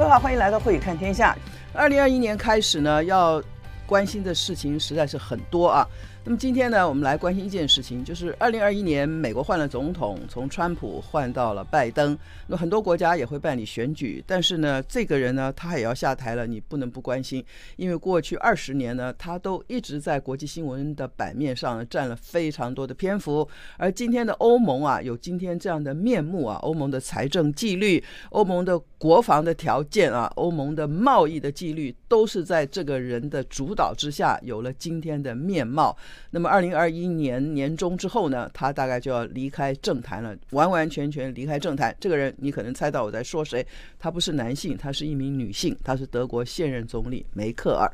各位好，欢迎来到《寰宇看天下》。二零二一年开始呢，要关心的事情实在是很多啊。那么今天呢，我们来关心一件事情，就是二零二一年美国换了总统，从川普换到了拜登。那很多国家也会办理选举，但是呢，这个人呢，他也要下台了，你不能不关心，因为过去二十年呢，他都一直在国际新闻的版面上占了非常多的篇幅。而今天的欧盟啊，有今天这样的面目啊，欧盟的财政纪律、欧盟的国防的条件啊、欧盟的贸易的纪律，都是在这个人的主导之下有了今天的面貌。那么，二零二一年年中之后呢，他大概就要离开政坛了，完完全全离开政坛。这个人，你可能猜到我在说谁？他不是男性，他是一名女性，他是德国现任总理梅克尔。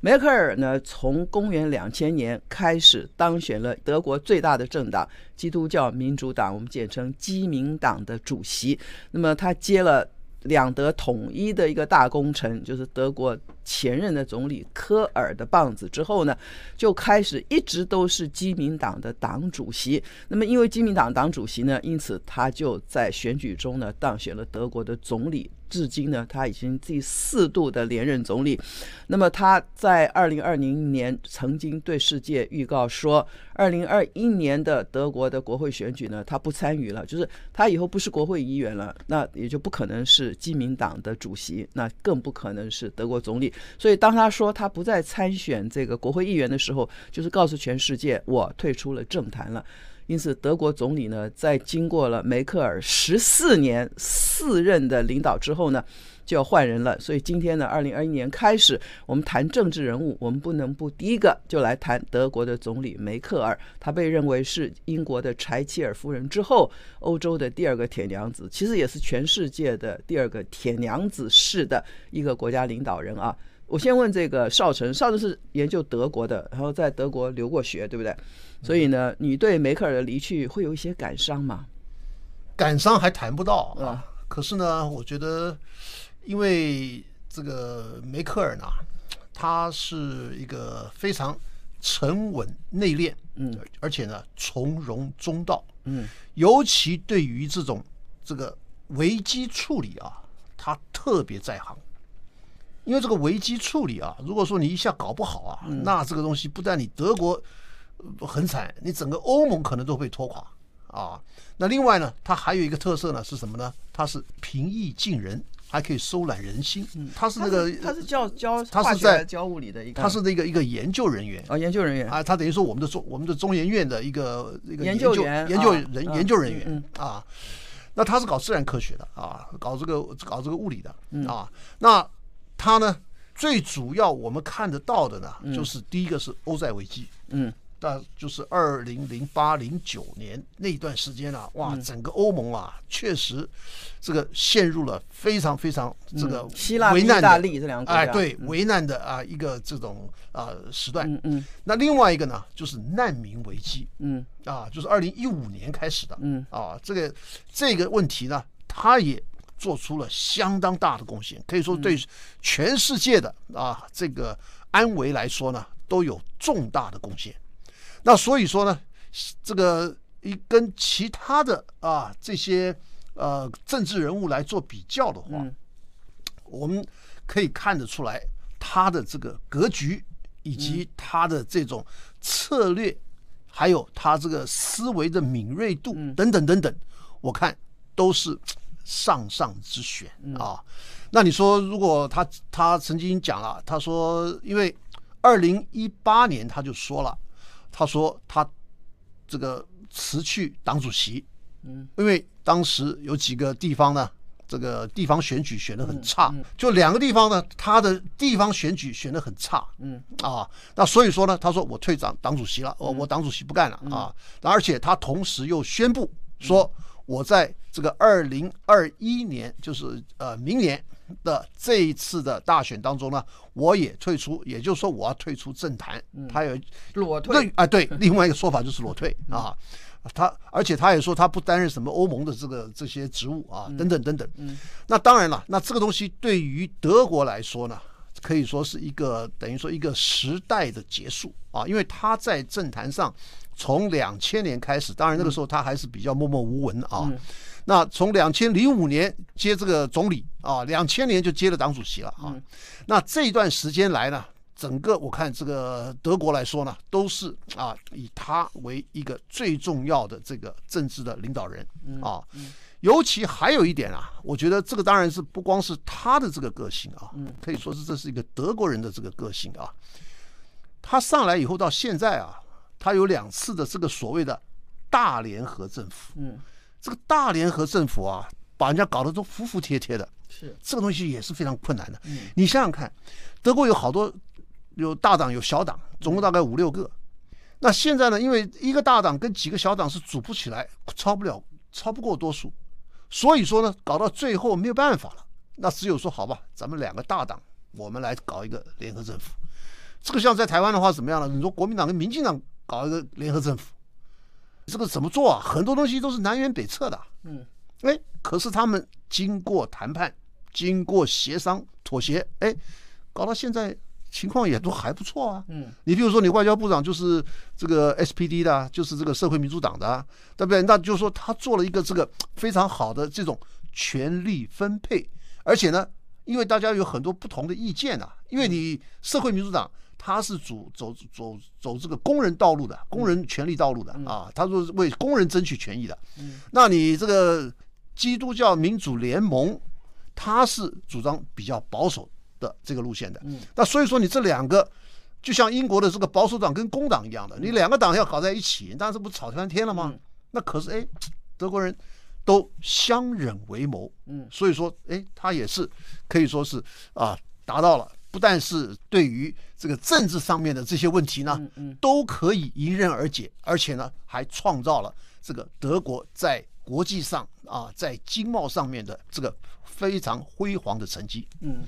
梅克尔呢，从公元两千年开始当选了德国最大的政党基督教民主党，我们简称基民党的主席。那么，他接了。两德统一的一个大工程，就是德国前任的总理科尔的棒子之后呢，就开始一直都是基民党的党主席。那么，因为基民党党主席呢，因此他就在选举中呢当选了德国的总理。至今呢，他已经第四度的连任总理。那么他在二零二零年曾经对世界预告说，二零二一年的德国的国会选举呢，他不参与了，就是他以后不是国会议员了，那也就不可能是基民党的主席，那更不可能是德国总理。所以当他说他不再参选这个国会议员的时候，就是告诉全世界，我退出了政坛了。因此，德国总理呢，在经过了梅克尔十四年四任的领导之后呢，就要换人了。所以今天呢，二零二一年开始，我们谈政治人物，我们不能不第一个就来谈德国的总理梅克尔。他被认为是英国的柴契尔夫人之后，欧洲的第二个铁娘子，其实也是全世界的第二个铁娘子式的一个国家领导人啊。我先问这个少成，少成是研究德国的，然后在德国留过学，对不对？所以呢，你对梅克尔的离去会有一些感伤吗？感伤还谈不到啊。可是呢，我觉得，因为这个梅克尔呢，他是一个非常沉稳内敛，嗯，而且呢从容中道，嗯，尤其对于这种这个危机处理啊，他特别在行。因为这个危机处理啊，如果说你一下搞不好啊，那这个东西不但你德国很惨，你整个欧盟可能都被拖垮啊。那另外呢，它还有一个特色呢，是什么呢？它是平易近人，还可以收揽人心。它是那个，它是教教，它是在教物理的一个，它是那个一个研究人员啊，研究人员啊，他等于说我们的中我们的中研院的一个一个研究员研究人研究人员啊。那他是搞自然科学的啊，搞这个搞这个物理的啊，那。他呢，最主要我们看得到的呢，就是第一个是欧债危机，嗯，那就是二零零八零九年那段时间啊，哇，整个欧盟啊，确实这个陷入了非常非常这个希腊、意大利这两个哎，对，危难的啊一个这种啊时段，嗯嗯，那另外一个呢，就是难民危机，嗯，啊，就是二零一五年开始的，嗯，啊，这个这个问题呢，它也。做出了相当大的贡献，可以说对全世界的啊这个安危来说呢，都有重大的贡献。那所以说呢，这个一跟其他的啊这些呃政治人物来做比较的话，我们可以看得出来他的这个格局以及他的这种策略，还有他这个思维的敏锐度等等等等，我看都是。上上之选啊，那你说，如果他他曾经讲了，他说，因为二零一八年他就说了，他说他这个辞去党主席，嗯，因为当时有几个地方呢，这个地方选举选的很差，就两个地方呢，他的地方选举选的很差，嗯。啊，那所以说呢，他说我退党党主席了，我我党主席不干了啊，而且他同时又宣布说。我在这个二零二一年，就是呃明年的这一次的大选当中呢，我也退出，也就是说我要退出政坛。他有裸退啊，对，另外一个说法就是裸退啊。他而且他也说他不担任什么欧盟的这个这些职务啊，等等等等。那当然了，那这个东西对于德国来说呢，可以说是一个等于说一个时代的结束啊，因为他在政坛上。从两千年开始，当然那个时候他还是比较默默无闻啊。那从两千零五年接这个总理啊，两千年就接了党主席了啊。那这一段时间来呢，整个我看这个德国来说呢，都是啊以他为一个最重要的这个政治的领导人啊。尤其还有一点啊，我觉得这个当然是不光是他的这个个性啊，可以说是这是一个德国人的这个个性啊。他上来以后到现在啊，他有两次的这个所谓的大联合政府。嗯，这个大联合政府啊，把人家搞得都服服帖帖的。是，这个东西也是非常困难的。嗯，你想想看，德国有好多有大党有小党，总共大概五六个。那现在呢，因为一个大党跟几个小党是组不起来，超不了，超不过多数。所以说呢，搞到最后没有办法了，那只有说好吧，咱们两个大党，我们来搞一个联合政府。这个像在台湾的话怎么样呢？你说国民党跟民进党搞一个联合政府，这个怎么做啊？很多东西都是南辕北辙的。嗯，哎，可是他们经过谈判、经过协商、妥协，哎，搞到现在。情况也都还不错啊，嗯，你比如说你外交部长就是这个 SPD 的，就是这个社会民主党的，对不对？那就是说他做了一个这个非常好的这种权力分配，而且呢，因为大家有很多不同的意见啊，因为你社会民主党他是主走走走这个工人道路的，工人权利道路的啊，他说是为工人争取权益的，嗯，那你这个基督教民主联盟他是主张比较保守。的这个路线的，那所以说你这两个，就像英国的这个保守党跟工党一样的，你两个党要搞在一起，那这不吵翻天了吗？那可是哎，德国人都相忍为谋，嗯，所以说哎，他也是可以说是啊，达到了不但是对于这个政治上面的这些问题呢，都可以迎刃而解，而且呢还创造了这个德国在国际上啊，在经贸上面的这个非常辉煌的成绩，嗯。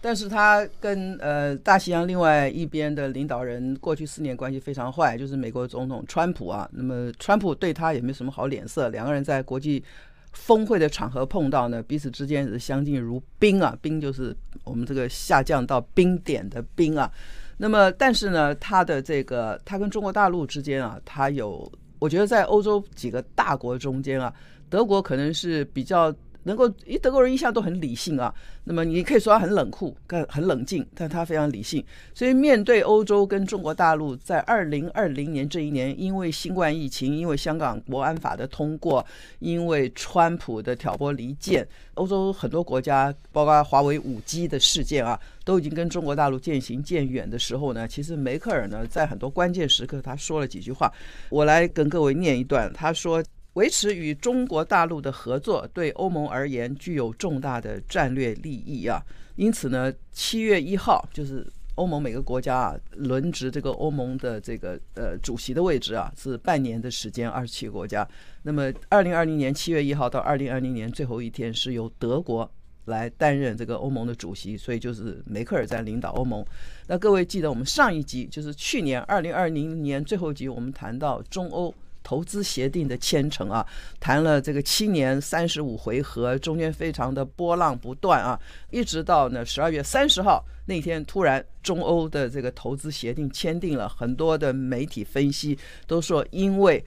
但是他跟呃大西洋另外一边的领导人过去四年关系非常坏，就是美国总统川普啊。那么川普对他也没什么好脸色，两个人在国际峰会的场合碰到呢，彼此之间是相敬如宾啊，宾就是我们这个下降到冰点的冰啊。那么但是呢，他的这个他跟中国大陆之间啊，他有我觉得在欧洲几个大国中间啊，德国可能是比较。能够，因为德国人一向都很理性啊，那么你可以说他很冷酷，很很冷静，但他非常理性。所以面对欧洲跟中国大陆，在二零二零年这一年，因为新冠疫情，因为香港国安法的通过，因为川普的挑拨离间，欧洲很多国家，包括华为五 G 的事件啊，都已经跟中国大陆渐行渐远的时候呢，其实梅克尔呢，在很多关键时刻，他说了几句话，我来跟各位念一段，他说。维持与中国大陆的合作对欧盟而言具有重大的战略利益啊，因此呢，七月一号就是欧盟每个国家啊轮值这个欧盟的这个呃主席的位置啊，是半年的时间，二十七个国家。那么，二零二零年七月一号到二零二零年最后一天是由德国来担任这个欧盟的主席，所以就是梅克尔在领导欧盟。那各位记得我们上一集就是去年二零二零年最后一集，我们谈到中欧。投资协定的签成啊，谈了这个七年三十五回合，中间非常的波浪不断啊，一直到呢十二月三十号那天，突然中欧的这个投资协定签订了。很多的媒体分析都说，因为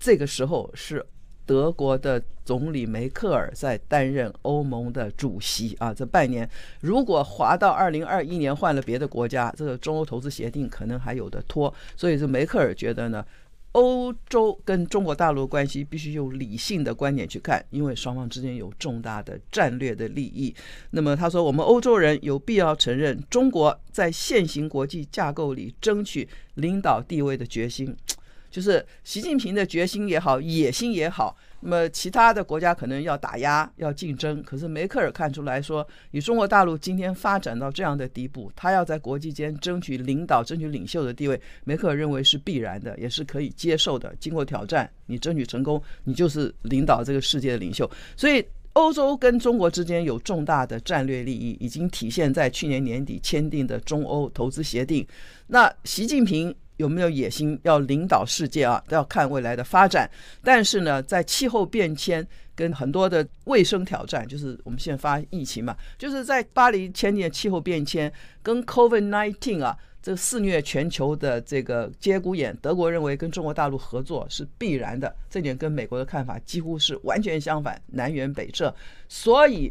这个时候是德国的总理梅克尔在担任欧盟的主席啊，这半年如果滑到二零二一年换了别的国家，这个中欧投资协定可能还有的拖。所以这梅克尔觉得呢。欧洲跟中国大陆关系必须用理性的观点去看，因为双方之间有重大的战略的利益。那么他说，我们欧洲人有必要承认中国在现行国际架构里争取领导地位的决心。就是习近平的决心也好，野心也好，那么其他的国家可能要打压、要竞争。可是梅克尔看出来说，以中国大陆今天发展到这样的地步，他要在国际间争取领导、争取领袖的地位，梅克尔认为是必然的，也是可以接受的。经过挑战，你争取成功，你就是领导这个世界的领袖。所以，欧洲跟中国之间有重大的战略利益，已经体现在去年年底签订的中欧投资协定。那习近平。有没有野心要领导世界啊？都要看未来的发展。但是呢，在气候变迁跟很多的卫生挑战，就是我们现在发疫情嘛，就是在巴黎签订气候变迁跟 COVID-19 啊，这肆虐全球的这个节骨眼，德国认为跟中国大陆合作是必然的，这点跟美国的看法几乎是完全相反，南辕北辙。所以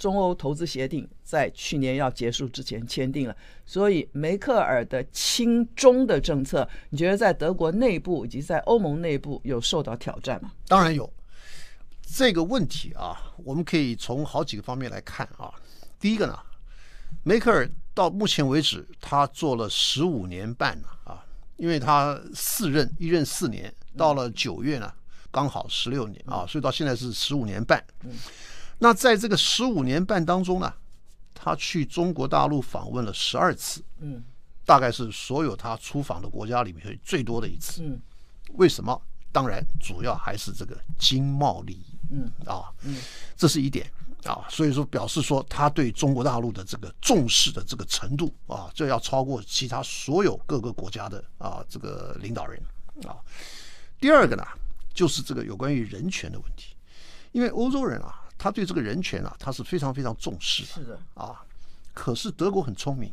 中欧投资协定在去年要结束之前签订了。所以梅克尔的亲中的政策，你觉得在德国内部以及在欧盟内部有受到挑战吗？当然有。这个问题啊，我们可以从好几个方面来看啊。第一个呢，梅克尔到目前为止，他做了十五年半了啊，因为他四任，一任四年，到了九月呢，刚好十六年啊，所以到现在是十五年半。那在这个十五年半当中呢，他去中国大陆访问了十二次，嗯，大概是所有他出访的国家里面最多的一次。嗯，为什么？当然，主要还是这个经贸利益。嗯啊，嗯，这是一点啊，所以说表示说他对中国大陆的这个重视的这个程度啊，这要超过其他所有各个国家的啊这个领导人啊。第二个呢，就是这个有关于人权的问题，因为欧洲人啊，他对这个人权啊，他是非常非常重视的。是的啊，可是德国很聪明，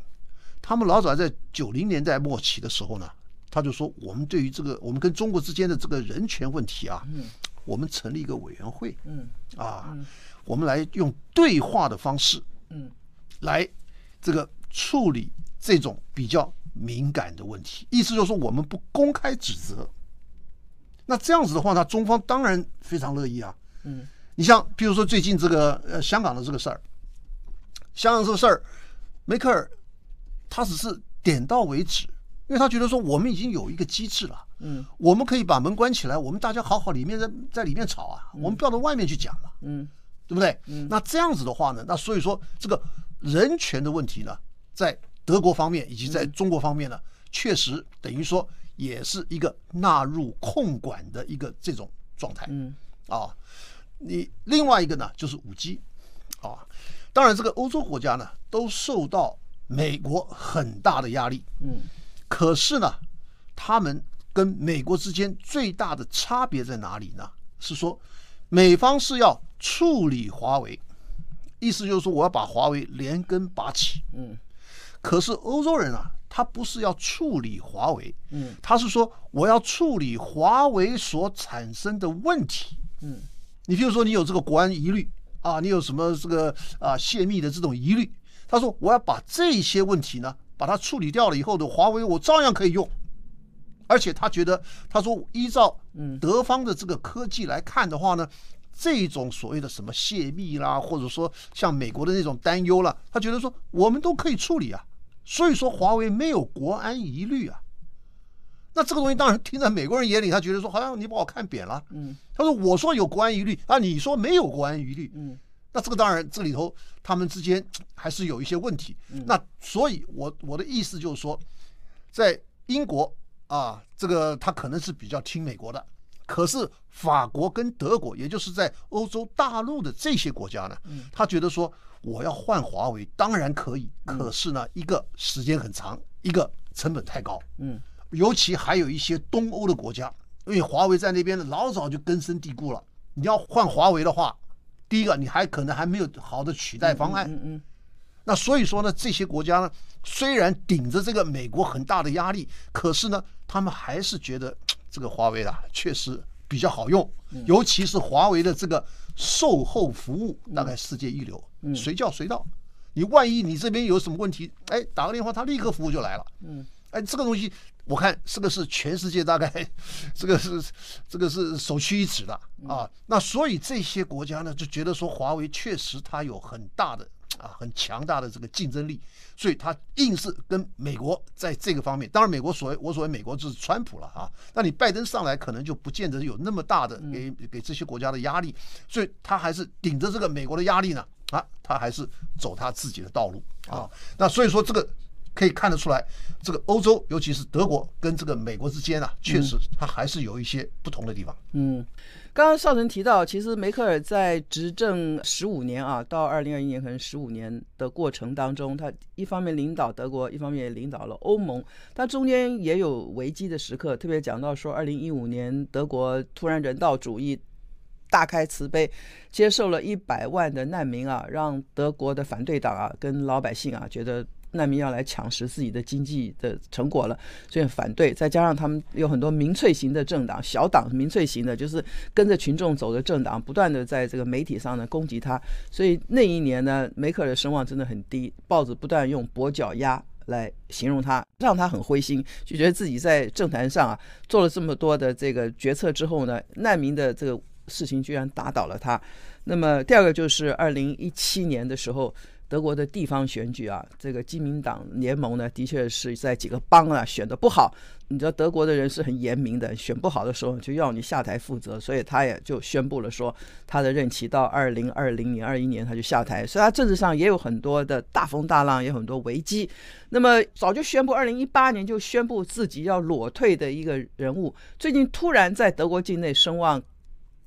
他们老早在九零年代末期的时候呢，他就说我们对于这个我们跟中国之间的这个人权问题啊，嗯。我们成立一个委员会，嗯啊，我们来用对话的方式，嗯，来这个处理这种比较敏感的问题。意思就是说，我们不公开指责。那这样子的话，呢中方当然非常乐意啊。嗯，你像比如说最近这个呃香港的这个事儿，香港这个事儿，梅克尔他只是点到为止。因为他觉得说，我们已经有一个机制了，嗯，我们可以把门关起来，我们大家好好里面在在里面吵啊，我们不要到外面去讲嘛，嗯，对不对？嗯，那这样子的话呢，那所以说这个人权的问题呢，在德国方面以及在中国方面呢，确实等于说也是一个纳入控管的一个这种状态，嗯，啊，你另外一个呢就是五 G，啊，当然这个欧洲国家呢都受到美国很大的压力，嗯。可是呢，他们跟美国之间最大的差别在哪里呢？是说，美方是要处理华为，意思就是说我要把华为连根拔起。嗯。可是欧洲人啊，他不是要处理华为，嗯，他是说我要处理华为所产生的问题。嗯。你比如说，你有这个国安疑虑啊，你有什么这个啊泄密的这种疑虑，他说我要把这些问题呢。把它处理掉了以后的华为，我照样可以用，而且他觉得，他说依照德方的这个科技来看的话呢，这种所谓的什么泄密啦，或者说像美国的那种担忧啦，他觉得说我们都可以处理啊，所以说华为没有国安疑虑啊。那这个东西当然听在美国人眼里，他觉得说好像你把我看扁了。嗯，他说我说有国安疑虑啊，你说没有国安疑虑。嗯。那这个当然，这里头他们之间还是有一些问题。那所以我，我我的意思就是说，在英国啊，这个他可能是比较听美国的。可是法国跟德国，也就是在欧洲大陆的这些国家呢，他觉得说我要换华为当然可以，可是呢，一个时间很长，一个成本太高。嗯，尤其还有一些东欧的国家，因为华为在那边呢老早就根深蒂固了。你要换华为的话，第一个，你还可能还没有好的取代方案。嗯嗯。那所以说呢，这些国家呢，虽然顶着这个美国很大的压力，可是呢，他们还是觉得这个华为啊，确实比较好用。尤其是华为的这个售后服务，大概世界一流，随叫随到。你万一你这边有什么问题，哎，打个电话，他立刻服务就来了。嗯。哎，这个东西我看这个是全世界大概，这个是这个是首屈一指的啊。那所以这些国家呢就觉得说华为确实它有很大的啊很强大的这个竞争力，所以它硬是跟美国在这个方面。当然，美国所谓我所谓美国就是川普了啊。那你拜登上来可能就不见得有那么大的给给这些国家的压力，所以他还是顶着这个美国的压力呢啊，他还是走他自己的道路啊。那所以说这个。可以看得出来，这个欧洲，尤其是德国跟这个美国之间啊，确实它还是有一些不同的地方。嗯，刚刚少成提到，其实梅克尔在执政十五年啊，到二零二一年可能十五年的过程当中，他一方面领导德国，一方面也领导了欧盟，他中间也有危机的时刻，特别讲到说，二零一五年德国突然人道主义。大开慈悲，接受了一百万的难民啊，让德国的反对党啊跟老百姓啊觉得难民要来抢食自己的经济的成果了，所以反对。再加上他们有很多民粹型的政党、小党民粹型的，就是跟着群众走的政党，不断的在这个媒体上呢攻击他。所以那一年呢，梅克尔的声望真的很低，报纸不断用跛脚鸭来形容他，让他很灰心，就觉得自己在政坛上啊做了这么多的这个决策之后呢，难民的这个事情居然打倒了他。那么第二个就是二零一七年的时候。德国的地方选举啊，这个基民党联盟呢，的确是在几个邦啊选的不好。你知道德国的人是很严明的，选不好的时候就要你下台负责，所以他也就宣布了说，他的任期到二零二零年、二一年他就下台。所以他政治上也有很多的大风大浪，也有很多危机。那么早就宣布，二零一八年就宣布自己要裸退的一个人物，最近突然在德国境内声望。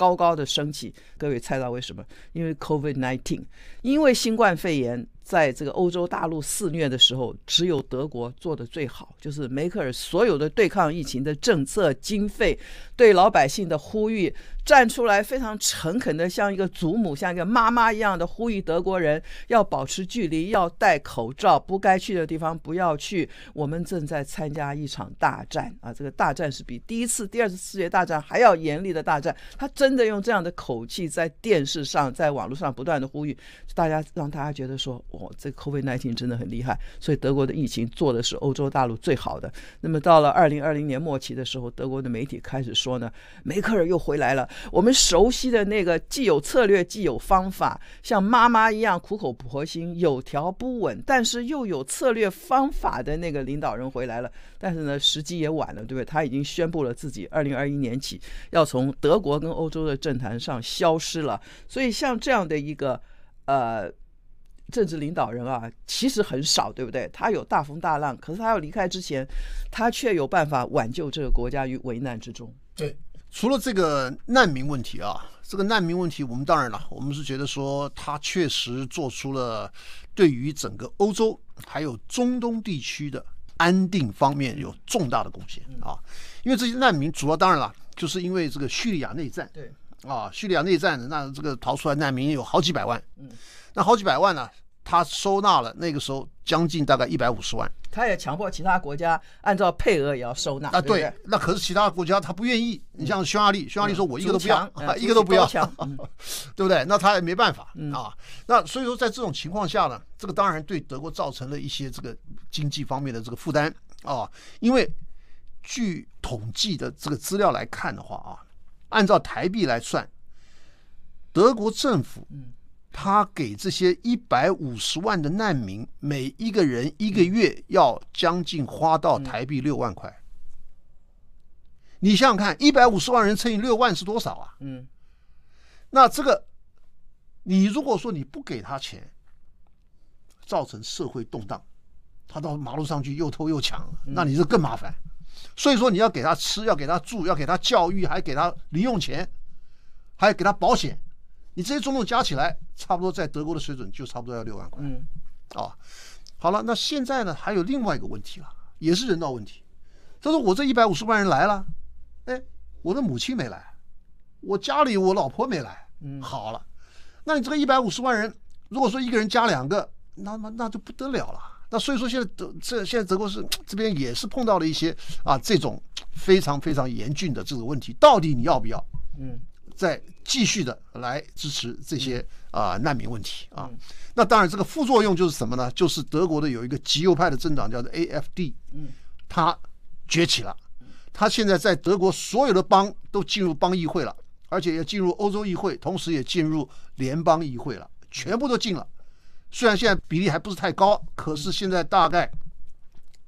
高高的升起，各位猜到为什么？因为 COVID nineteen，因为新冠肺炎。在这个欧洲大陆肆虐的时候，只有德国做的最好，就是梅克尔所有的对抗疫情的政策、经费、对老百姓的呼吁，站出来非常诚恳的，像一个祖母、像一个妈妈一样的呼吁德国人要保持距离，要戴口罩，不该去的地方不要去。我们正在参加一场大战啊！这个大战是比第一次、第二次世界大战还要严厉的大战。他真的用这样的口气在电视上、在网络上不断的呼吁大家，让大家觉得说。哦，这 COVID-19 真的很厉害，所以德国的疫情做的是欧洲大陆最好的。那么到了二零二零年末期的时候，德国的媒体开始说呢，梅克尔又回来了。我们熟悉的那个既有策略、既有方法，像妈妈一样苦口婆心、有条不紊，但是又有策略方法的那个领导人回来了。但是呢，时机也晚了，对不对？他已经宣布了自己二零二一年起要从德国跟欧洲的政坛上消失了。所以像这样的一个呃。政治领导人啊，其实很少，对不对？他有大风大浪，可是他要离开之前，他却有办法挽救这个国家于危难之中。对，除了这个难民问题啊，这个难民问题，我们当然了，我们是觉得说他确实做出了对于整个欧洲还有中东地区的安定方面有重大的贡献啊。因为这些难民主要当然了，就是因为这个叙利亚内战。对啊，叙利亚内战，那这个逃出来难民有好几百万。嗯。那好几百万呢？他收纳了那个时候将近大概一百五十万。他也强迫其他国家按照配额也要收纳啊。对，对，那可是其他国家他不愿意。你像匈牙利，匈牙利说我一个都不要，一个都不要，对不对？那他也没办法啊。那所以说，在这种情况下呢，这个当然对德国造成了一些这个经济方面的这个负担啊。因为据统计的这个资料来看的话啊，按照台币来算，德国政府他给这些一百五十万的难民，每一个人一个月要将近花到台币六万块。你想想看，一百五十万人乘以六万是多少啊？嗯，那这个，你如果说你不给他钱，造成社会动荡，他到马路上去又偷又抢，那你是更麻烦。所以说你要给他吃，要给他住，要给他教育，还给他零用钱，还要给他保险。你这些种种加起来，差不多在德国的水准就差不多要六万块。嗯，啊，好了，那现在呢，还有另外一个问题了，也是人道问题。他说：“我这一百五十万人来了，哎，我的母亲没来，我家里我老婆没来。嗯，好了，那你这个一百五十万人，如果说一个人加两个，那那那就不得了了。那所以说现在德这现在德国是这边也是碰到了一些啊这种非常非常严峻的这个问题，到底你要不要？嗯。”再继续的来支持这些啊、呃、难民问题啊，那当然这个副作用就是什么呢？就是德国的有一个极右派的政党叫做 AFD，嗯，他崛起了，它现在在德国所有的邦都进入邦议会了，而且也进入欧洲议会，同时也进入联邦议会了，全部都进了。虽然现在比例还不是太高，可是现在大概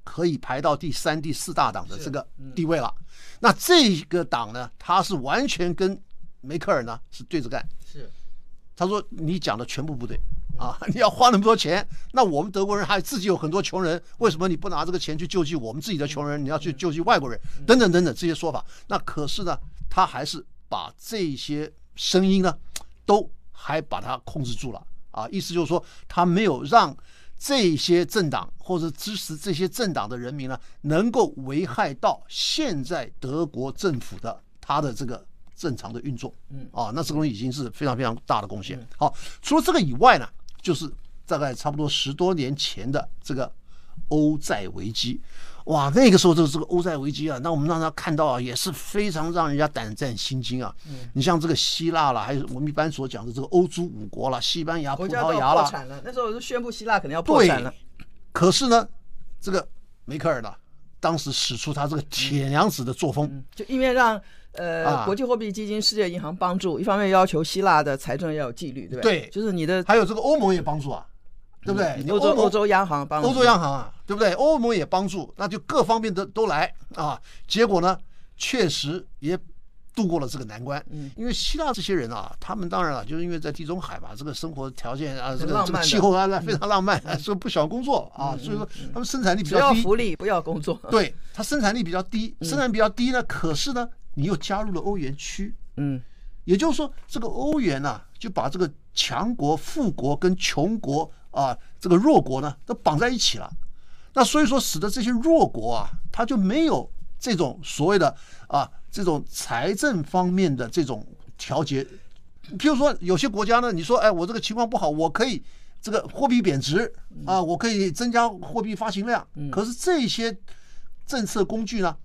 可以排到第三、第四大党的这个地位了。那这个党呢，它是完全跟梅克尔呢是对着干，是，他说你讲的全部不对啊！你要花那么多钱，那我们德国人还自己有很多穷人，为什么你不拿这个钱去救济我们自己的穷人？你要去救济外国人，等等等等这些说法。那可是呢，他还是把这些声音呢，都还把它控制住了啊！意思就是说，他没有让这些政党或者支持这些政党的人民呢，能够危害到现在德国政府的他的这个。正常的运作，嗯啊，那这个东西已经是非常非常大的贡献。好，除了这个以外呢，就是大概差不多十多年前的这个欧债危机。哇，那个时候这个这个欧债危机啊，那我们让他看到啊，也是非常让人家胆战心惊啊。嗯，你像这个希腊啦，还有我们一般所讲的这个欧洲五国啦，西班牙、葡萄牙啦，那时候就宣布希腊可能要破产了。可是呢，这个梅克尔呢，当时使出他这个铁娘子的作风，嗯、就一面让呃、啊、国际货币基金、世界银行帮助，一方面要求希腊的财政要有纪律，对不对？对，就是你的，还有这个欧盟也帮助啊。对不对？欧洲欧洲央行帮助，欧洲央行啊，对不对？欧盟也帮助，那就各方面的都来啊。结果呢，确实也度过了这个难关。嗯，因为希腊这些人啊，他们当然了，就是因为在地中海吧，这个生活条件啊，这个这个气候啊，非常浪漫，说不喜欢工作啊，所以说他们生产力比较低。不要福利，不要工作。对，他生产力比较低，生产比较低呢，可是呢，你又加入了欧元区，嗯，也就是说，这个欧元呢，就把这个强国、富国跟穷国。啊，这个弱国呢都绑在一起了，那所以说使得这些弱国啊，它就没有这种所谓的啊这种财政方面的这种调节。譬如说有些国家呢，你说哎，我这个情况不好，我可以这个货币贬值啊，我可以增加货币发行量，可是这些政策工具呢，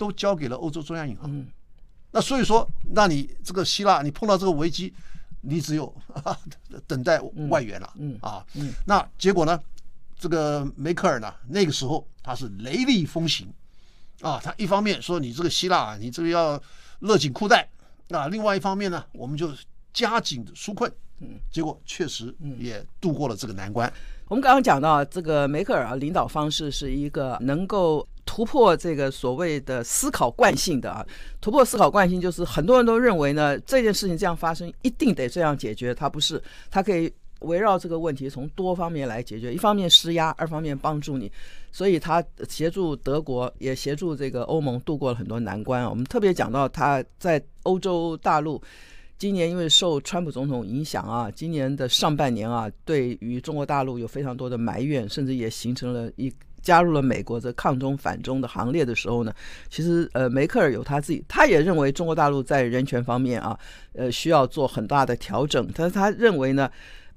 都交给了欧洲中央银行。那所以说，那你这个希腊，你碰到这个危机。你只有 等待外援了，嗯啊，嗯，那结果呢？这个梅克尔呢？那个时候他是雷厉风行，啊，他一方面说你这个希腊啊，你这个要勒紧裤带，啊，另外一方面呢，我们就加紧的纾困，嗯，结果确实也度过了这个难关。我们刚刚讲到这个梅克尔啊，领导方式是一个能够。突破这个所谓的思考惯性的啊，突破思考惯性就是很多人都认为呢，这件事情这样发生一定得这样解决，它不是，它可以围绕这个问题从多方面来解决，一方面施压，二方面帮助你，所以他协助德国，也协助这个欧盟度过了很多难关啊。我们特别讲到他在欧洲大陆，今年因为受川普总统影响啊，今年的上半年啊，对于中国大陆有非常多的埋怨，甚至也形成了一。加入了美国的抗中反中的行列的时候呢，其实呃梅克尔有他自己，他也认为中国大陆在人权方面啊，呃需要做很大的调整，但是他认为呢。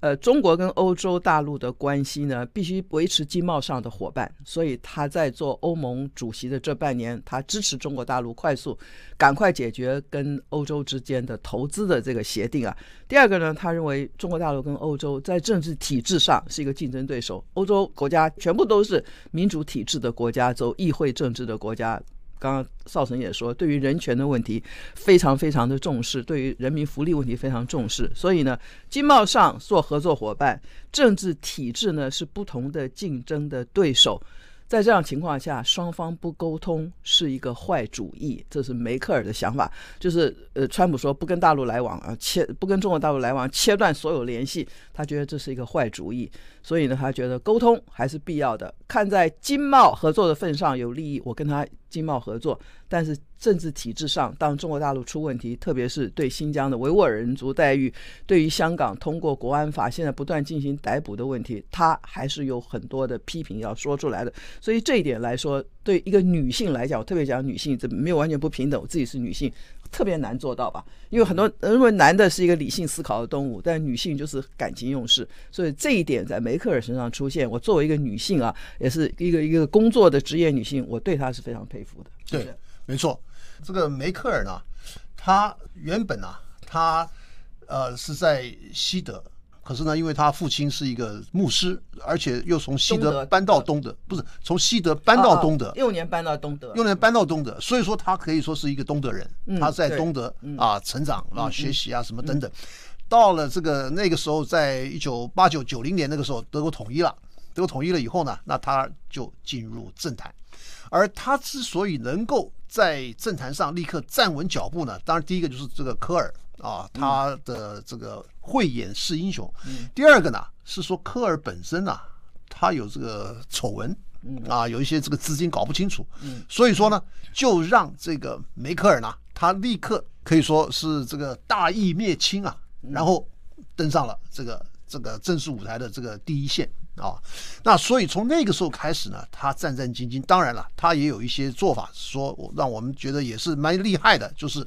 呃，中国跟欧洲大陆的关系呢，必须维持经贸上的伙伴，所以他在做欧盟主席的这半年，他支持中国大陆快速、赶快解决跟欧洲之间的投资的这个协定啊。第二个呢，他认为中国大陆跟欧洲在政治体制上是一个竞争对手，欧洲国家全部都是民主体制的国家，走议会政治的国家。刚刚少成也说，对于人权的问题非常非常的重视，对于人民福利问题非常重视，所以呢，经贸上做合作伙伴，政治体制呢是不同的竞争的对手。在这样情况下，双方不沟通是一个坏主意，这是梅克尔的想法。就是呃，川普说不跟大陆来往啊，切不跟中国大陆来往，切断所有联系，他觉得这是一个坏主意。所以呢，他觉得沟通还是必要的。看在经贸合作的份上有利益，我跟他经贸合作。但是政治体制上，当中国大陆出问题，特别是对新疆的维吾尔人族待遇，对于香港通过国安法现在不断进行逮捕的问题，他还是有很多的批评要说出来的。所以这一点来说，对一个女性来讲，我特别讲女性，这没有完全不平等。我自己是女性，特别难做到吧？因为很多人认为男的是一个理性思考的动物，但女性就是感情用事。所以这一点在梅克尔身上出现，我作为一个女性啊，也是一个一个工作的职业女性，我对她是非常佩服的。对。没错，这个梅克尔呢，她原本呢、啊，他呃是在西德，可是呢，因为他父亲是一个牧师，而且又从西德搬到东德，东德不是从西德搬到东德，幼年搬到东德，幼年搬到东德，所以说他可以说是一个东德人，嗯、他在东德啊成长啊学习啊什么等等，到了这个那个时候，在一九八九九零年那个时候，德国统一了，德国统一了以后呢，那他就进入政坛。而他之所以能够在政坛上立刻站稳脚步呢，当然第一个就是这个科尔啊，他的这个慧眼识英雄。第二个呢是说科尔本身啊，他有这个丑闻啊，有一些这个资金搞不清楚，所以说呢，就让这个梅克尔呢，他立刻可以说是这个大义灭亲啊，然后登上了这个这个正式舞台的这个第一线。啊，那所以从那个时候开始呢，他战战兢兢。当然了，他也有一些做法，说让我们觉得也是蛮厉害的，就是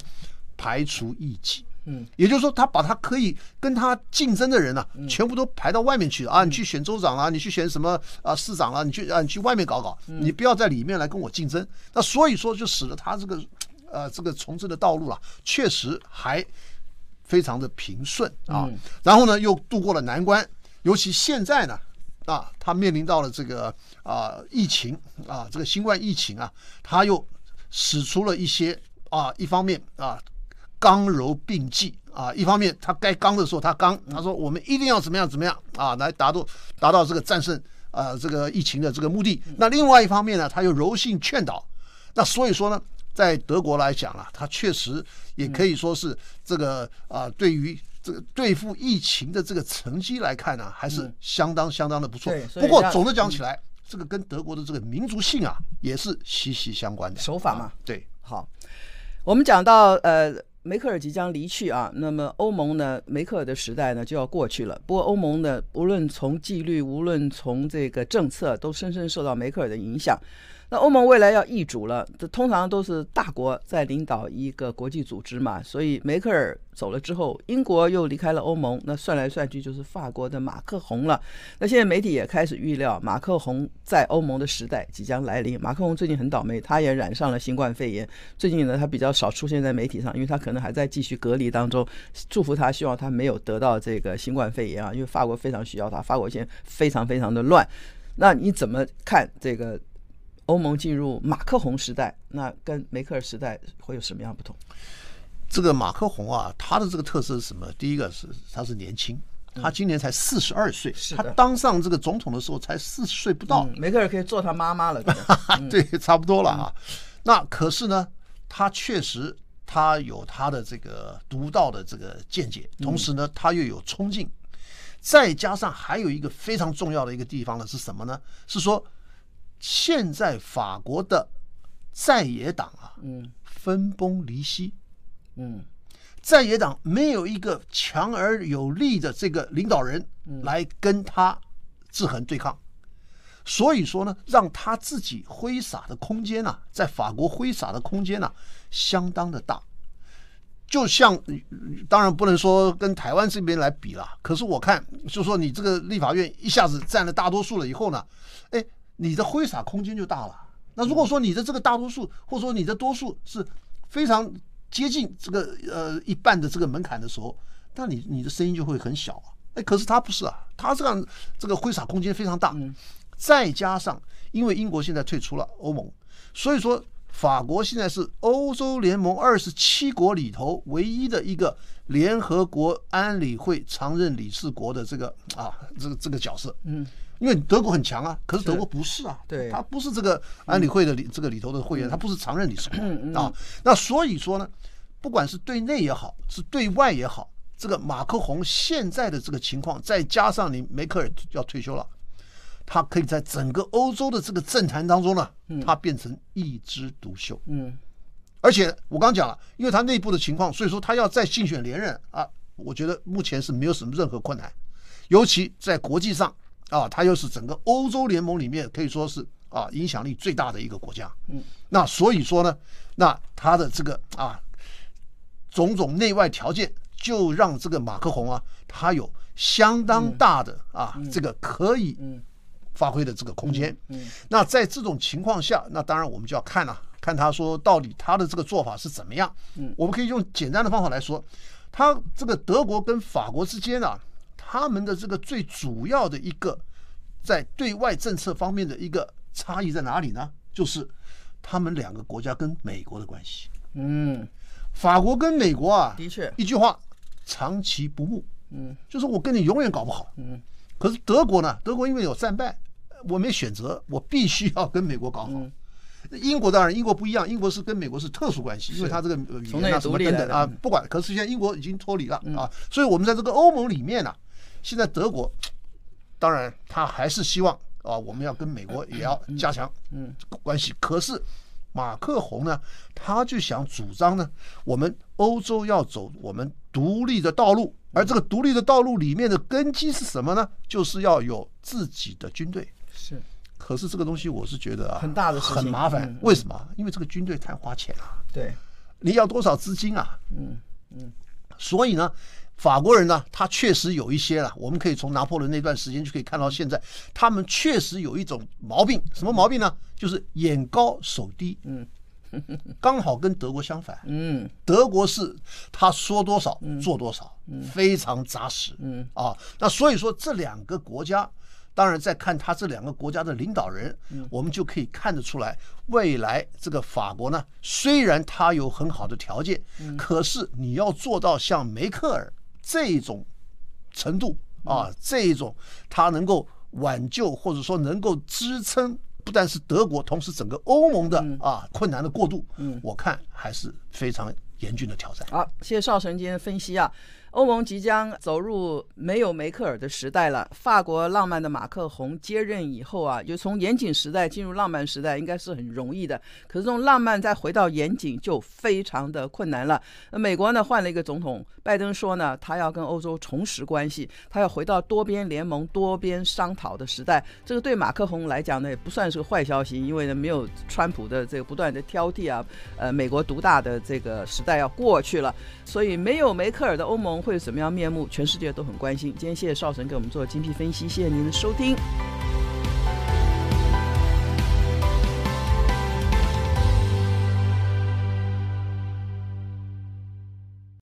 排除异己。嗯，也就是说，他把他可以跟他竞争的人呢、啊，全部都排到外面去啊！你去选州长啦，你去选什么啊市长啦，你去啊你去外面搞搞，你不要在里面来跟我竞争。那所以说，就使得他这个呃这个从政的道路啊，确实还非常的平顺啊。然后呢，又度过了难关，尤其现在呢，啊，他面临到了这个啊疫情啊，这个新冠疫情啊，他又使出了一些啊，一方面啊。刚柔并济啊，一方面他该刚的时候他刚，他说我们一定要怎么样怎么样啊，来达到达到这个战胜啊这个疫情的这个目的。那另外一方面呢，他又柔性劝导。那所以说呢，在德国来讲啊，他确实也可以说是这个啊，对于这个对付疫情的这个成绩来看呢，还是相当相当的不错。不过总的讲起来，这个跟德国的这个民族性啊也是息息相关的手法嘛。对，好，我们讲到呃。梅克尔即将离去啊，那么欧盟呢？梅克尔的时代呢就要过去了。不过欧盟呢，无论从纪律，无论从这个政策，都深深受到梅克尔的影响。那欧盟未来要易主了，这通常都是大国在领导一个国际组织嘛。所以梅克尔走了之后，英国又离开了欧盟，那算来算去就是法国的马克宏了。那现在媒体也开始预料，马克宏在欧盟的时代即将来临。马克宏最近很倒霉，他也染上了新冠肺炎。最近呢，他比较少出现在媒体上，因为他可能还在继续隔离当中。祝福他，希望他没有得到这个新冠肺炎啊，因为法国非常需要他。法国现在非常非常的乱。那你怎么看这个？欧盟进入马克宏时代，那跟梅克尔时代会有什么样不同？这个马克宏啊，他的这个特色是什么？第一个是他是年轻，他今年才四十二岁，他当上这个总统的时候才四十岁不到。梅克尔可以做他妈妈了，对，差不多了啊。那可是呢，他确实他有他的这个独到的这个见解，同时呢，他又有冲劲，再加上还有一个非常重要的一个地方呢，是什么呢？是说。现在法国的在野党啊，嗯，分崩离析，嗯，在野党没有一个强而有力的这个领导人来跟他制衡对抗，所以说呢，让他自己挥洒的空间呢，在法国挥洒的空间呢，相当的大。就像，当然不能说跟台湾这边来比了，可是我看，就说你这个立法院一下子占了大多数了以后呢，哎。你的挥洒空间就大了。那如果说你的这个大多数，或者说你的多数是非常接近这个呃一半的这个门槛的时候，那你你的声音就会很小啊。哎，可是他不是啊，他这样这个挥洒空间非常大。再加上因为英国现在退出了欧盟，所以说法国现在是欧洲联盟二十七国里头唯一的一个联合国安理会常任理事国的这个啊这个这个角色。嗯。因为德国很强啊，可是德国不是啊，对，他不是这个安理会的里这个里头的会员，他不是常任理事国啊。那所以说呢，不管是对内也好，是对外也好，这个马克宏现在的这个情况，再加上你梅克尔要退休了，他可以在整个欧洲的这个政坛当中呢，他变成一枝独秀。嗯，而且我刚讲了，因为他内部的情况，所以说他要再竞选连任啊，我觉得目前是没有什么任何困难，尤其在国际上。啊，它又是整个欧洲联盟里面可以说是啊影响力最大的一个国家。嗯，那所以说呢，那它的这个啊种种内外条件，就让这个马克宏啊，他有相当大的啊这个可以发挥的这个空间。嗯，那在这种情况下，那当然我们就要看了，看他说到底他的这个做法是怎么样。嗯，我们可以用简单的方法来说，他这个德国跟法国之间啊。他们的这个最主要的一个在对外政策方面的一个差异在哪里呢？就是他们两个国家跟美国的关系。嗯，法国跟美国啊，的确一句话，长期不睦。嗯，就是我跟你永远搞不好。嗯，可是德国呢？德国因为有战败，我没选择，我必须要跟美国搞好。英国当然，英国不一样，英国是跟美国是特殊关系，因为它这个语言啊什么等等啊，不管。可是现在英国已经脱离了啊，所以我们在这个欧盟里面呢。现在德国，当然他还是希望啊，我们要跟美国也要加强嗯关系。可是马克宏呢，他就想主张呢，我们欧洲要走我们独立的道路，而这个独立的道路里面的根基是什么呢？就是要有自己的军队。是，可是这个东西我是觉得啊，很大的，很麻烦。为什么？因为这个军队太花钱了。对，你要多少资金啊？嗯嗯。所以呢，法国人呢，他确实有一些了。我们可以从拿破仑那段时间就可以看到，现在他们确实有一种毛病，什么毛病呢？就是眼高手低。嗯。刚好跟德国相反，嗯，德国是他说多少做多少，非常扎实，嗯啊，那所以说这两个国家，当然在看他这两个国家的领导人，我们就可以看得出来，未来这个法国呢，虽然他有很好的条件，可是你要做到像梅克尔这种程度啊，这种它能够挽救或者说能够支撑。不但是德国，同时整个欧盟的啊困难的过渡，嗯，我看还是非常严峻的挑战。好，谢谢邵神今天的分析啊。欧盟即将走入没有梅克尔的时代了。法国浪漫的马克宏接任以后啊，就从严谨时代进入浪漫时代，应该是很容易的。可是这种浪漫再回到严谨，就非常的困难了。那美国呢，换了一个总统，拜登说呢，他要跟欧洲重拾关系，他要回到多边联盟、多边商讨的时代。这个对马克宏来讲呢，也不算是个坏消息，因为呢，没有川普的这个不断的挑剔啊，呃，美国独大的这个时代要过去了。所以没有梅克尔的欧盟会有什么样面目？全世界都很关心。今天谢谢少神给我们做精辟分析，谢谢您的收听。